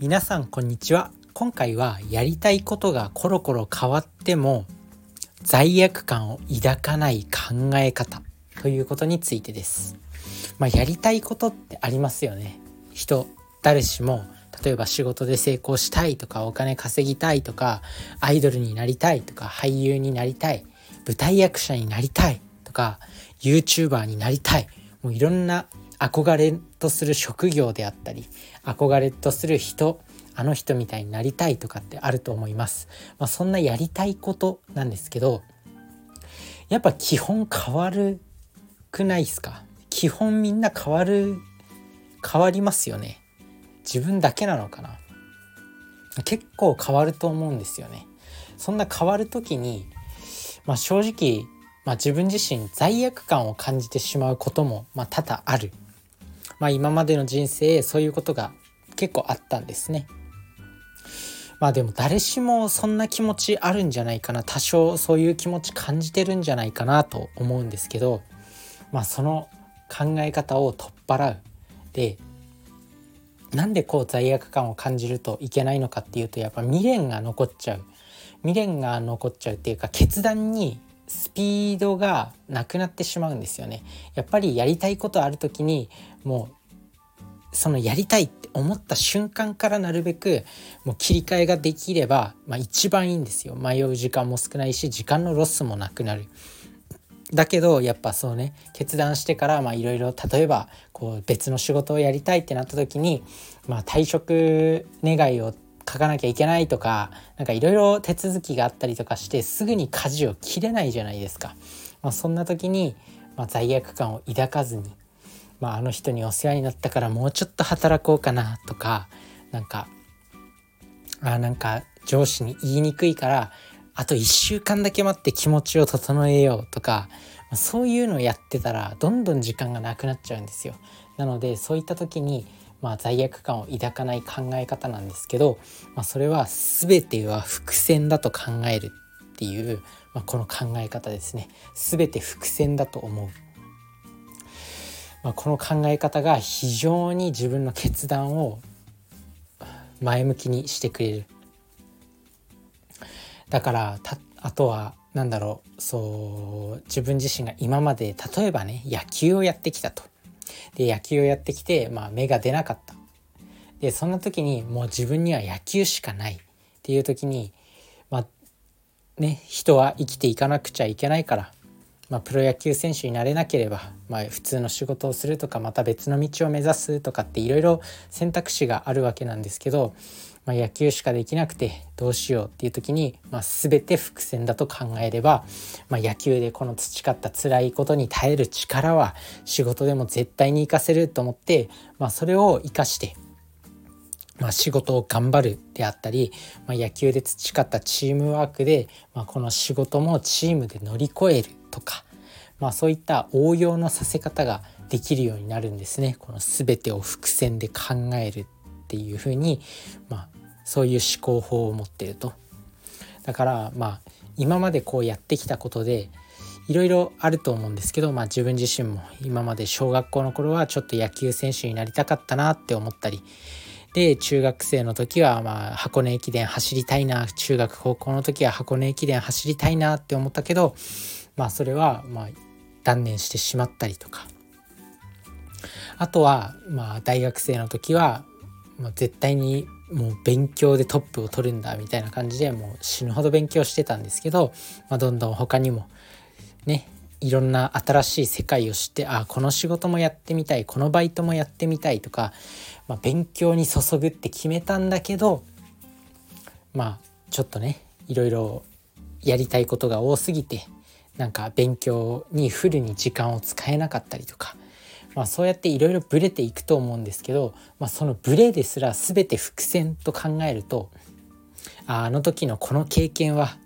皆さんこんにちは。今回はやりたいことがコロコロ変わっても罪悪感を抱かない考え方ということについてです。まあ、やりたいことってありますよね。人誰しも例えば仕事で成功したいとかお金稼ぎたいとかアイドルになりたいとか俳優になりたい舞台役者になりたいとか YouTuber になりたい。もういろんな憧れとする職業であったり憧れとする人あの人みたいになりたいとかってあると思います。まあ、そんなやりたいことなんですけどやっぱ基本変わるくないですか？基本みんな変わる変わりますよね。自分だけなのかな？結構変わると思うんですよね。そんな変わる時に、まあ、正直、まあ、自分自身罪悪感を感じてしまうことも、まあ、多々ある、まあ、今までの人生そういうことが結構あったんですね。まあでも誰しもそんな気持ちあるんじゃないかな。多少そういう気持ち感じてるんじゃないかなと思うんですけどまあその考え方を取っ払う。でなんでこう罪悪感を感じるといけないのかっていうとやっぱ未練が残っちゃう。未練が残っちゃうっていうか決断にスピードがなくなってしまうんですよね。やっぱりやりたいことある時にもうそのやりたいって思った瞬間からなるべくもう切り替えができれば、まあ、一番いいんですよ迷う時間も少ないし時間のロスもなくなるだけどやっぱそうね決断してからいろいろ例えばこう別の仕事をやりたいってなった時に、まあ、退職願いを書かなきゃいけないとか何かいろいろ手続きがあったりとかしてすぐに舵を切れないじゃないですか。まあ、そんな時に、まあ、罪悪感を抱かずに、まあ、あの人にお世話になったからもうちょっと働こうかなとかなんかあなんか上司に言いにくいからあと1週間だけ待って気持ちを整えようとかそういうのをやってたらどんどん時間がなくなっちゃうんですよ。なのでそういった時にまあ、罪悪感を抱かない考え方なんですけど、まあ、それは全ては伏線だと考えるっていう、まあ、この考え方ですね全て伏線だと思う、まあ、この考え方が非常に自分の決断を前向きにしてくれるだからあとは何だろうそう自分自身が今まで例えばね野球をやってきたと。で野球をやってきて、まあ、芽が出なかった。でそんな時にもう自分には野球しかないっていう時にまあね人は生きていかなくちゃいけないから、まあ、プロ野球選手になれなければ、まあ、普通の仕事をするとかまた別の道を目指すとかっていろいろ選択肢があるわけなんですけどまあ、野球しかできなくてどうしようっていう時に、まあ、全て伏線だと考えれば、まあ、野球でこの培った辛いことに耐える力は仕事でも絶対に活かせると思って、まあ、それを生かしてまあ、仕事を頑張るであったり、まあ、野球で培ったチームワークで、まあ、この仕事もチームで乗り越える。とか、まあ、そういった応用のさせ方ができるようになるんですね。この全てを伏線で考えるっていうふうに、まあ、そういう思考法を持ってると。だからまあ今までこうやってきたことでいろいろあると思うんですけど、まあ、自分自身も今まで小学校の頃はちょっと野球選手になりたかったなって思ったりで中学生の時はまあ箱根駅伝走りたいな中学高校の時は箱根駅伝走りたいなって思ったけどまあそれはまあ断念してしまったりとか。あとはまあ大学生の時はまあ、絶対にもう勉強でトップを取るんだみたいな感じでもう死ぬほど勉強してたんですけど、まあ、どんどん他にもねいろんな新しい世界を知ってあこの仕事もやってみたいこのバイトもやってみたいとか、まあ、勉強に注ぐって決めたんだけどまあちょっとねいろいろやりたいことが多すぎてなんか勉強にフルに時間を使えなかったりとかまあ、そうやっていろいろブレていくと思うんですけど、まあ、そのブレですら全て伏線と考えるとああの時のこの経験は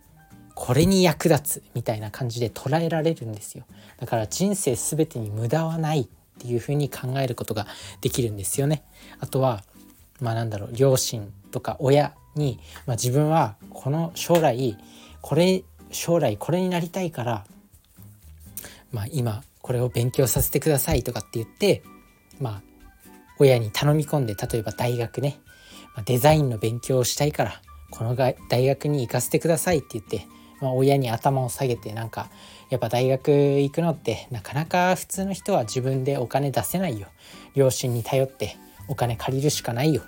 これに役立つみたいな感じで捉えられるんですよ。だから人生全てに無駄はないっていうふうに考えることができるんですよね。あとはまあなんだろう両親とか親に、まあ、自分はこの将来これ将来これになりたいからまあ今これを勉強させてくださいとかって言ってまあ親に頼み込んで例えば大学ね、デザインの勉強をしたいからこの大学に行かせてくださいって言って、まあ、親に頭を下げてなんかやっぱ大学行くのってなかなか普通の人は自分でお金出せないよ。両親に頼ってお金借りるしかないよ。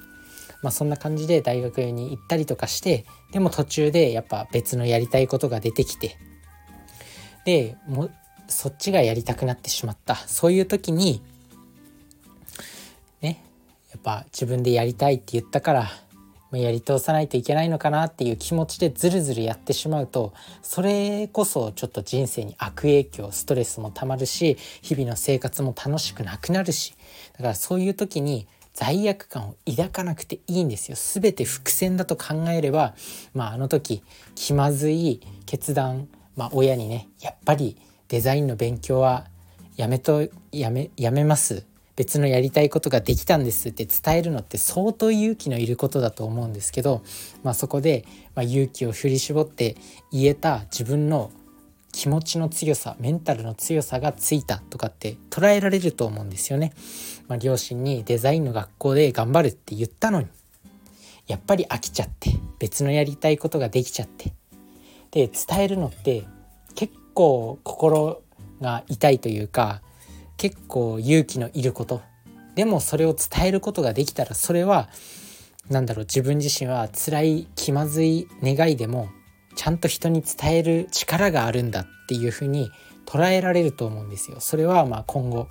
まあ、そんな感じで大学に行ったりとかしてでも途中でやっぱ別のやりたいことが出てきてでもそっちがやりたくなってしまった。そういう時にねやっぱ自分でやりたいって言ったからやり通さないといけないのかなっていう気持ちでずるずるやってしまうとそれこそちょっと人生に悪影響ストレスもたまるし日々の生活も楽しくなくなるしだからそういう時に罪悪感を抱かなくていいんですよ。全て伏線だと考えれば、まあ、あの時気まずい決断、まあ、親にねやっぱりデザインの勉強はやめとやめやめます。別のやりたいことができたんですって伝えるのって相当勇気のいることだと思うんですけど、まあ、そこで、ま勇気を振り絞って言えた自分の気持ちの強さメンタルの強さがついたとかって捉えられると思うんですよね。まあ、両親にデザインの学校で頑張るって言ったのにやっぱり飽きちゃって別のやりたいことができちゃってで伝えるのって結構心が痛いというか結構勇気のいることでもそれを伝えることができたらそれは何だろう自分自身は辛い気まずい願いでもちゃんと人に伝える力があるんだっていうふうに捉えられると思うんですよ。それはまあ今後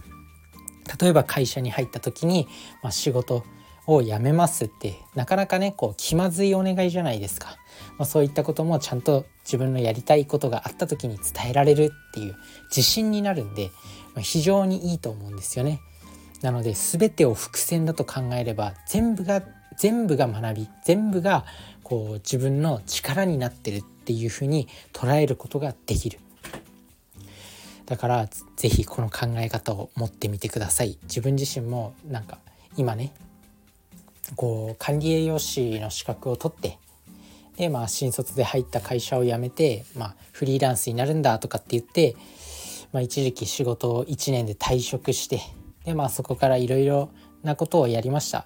例えば会社に入った時に、まあ、仕事を辞めますってなかなかねこう気まずいお願いじゃないですか、まあ、そういったこともちゃんと自分のやりたいことがあった時に伝えられるっていう自信になるんで、まあ、非常にいいと思うんですよね。なので全てを伏線だと考えれば全部が全部が学び全部がこう自分の力になってるっっていうふうに捉えることができる。だから是非この考え方を持ってみてください。自分自身もなんか今ねこう管理栄養士の資格を取ってでまあ新卒で入った会社を辞めて、まあ、フリーランスになるんだとかって言って、まあ、一時期仕事を1年で退職してでまあそこからいろいろなことをやりました。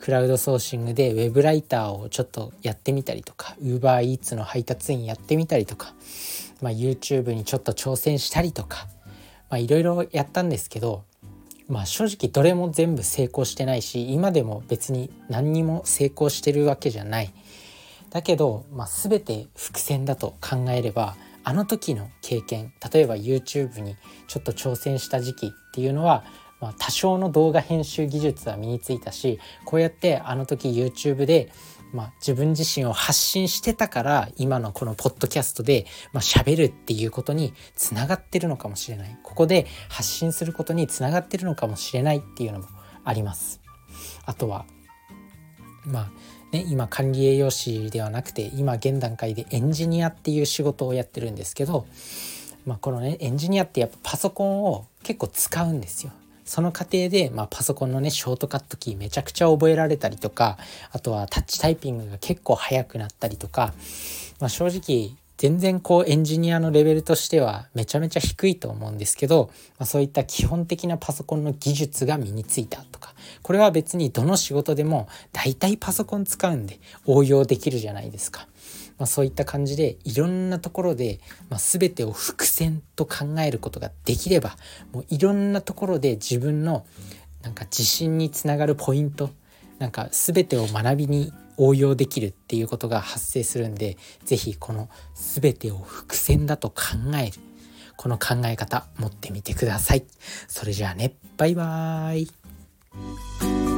クラウドソーシングでウェブライターをちょっとやってみたりとか UberEats の配達員やってみたりとか、まあ、YouTube にちょっと挑戦したりとかいろいろやったんですけど、まあ、正直どれも全部成功してないし今でも別に何にも成功してるわけじゃない。だけど、まあ、全て伏線だと考えればあの時の経験例えば YouTube にちょっと挑戦した時期っていうのはまあ、多少の動画編集技術は身についたしこうやってあの時 YouTube で、まあ、自分自身を発信してたから今のこのポッドキャストでまあ、喋るっていうことにつながってるのかもしれないここで発信することにつながってるのかもしれないっていうのもあります。あとはまあね、今管理栄養士ではなくて今現段階でエンジニアっていう仕事をやってるんですけど、まあ、このねエンジニアってやっぱパソコンを結構使うんですよ。その過程で、まあ、パソコンのねショートカットキーめちゃくちゃ覚えられたりとかあとはタッチタイピングが結構速くなったりとか、まあ、正直全然こうエンジニアのレベルとしてはめちゃめちゃ低いと思うんですけど、まあ、そういった基本的なパソコンの技術が身についたとかこれは別にどの仕事でも大体パソコン使うんで応用できるじゃないですか。まあ、そういった感じでいろんなところで、まあ、全てを伏線と考えることができればもういろんなところで自分のなんか自信につながるポイントなんか全てを学びに応用できるっていうことが発生するんで是非この全てを伏線だと考えるこの考え方持ってみてください。それじゃあねバイバーイ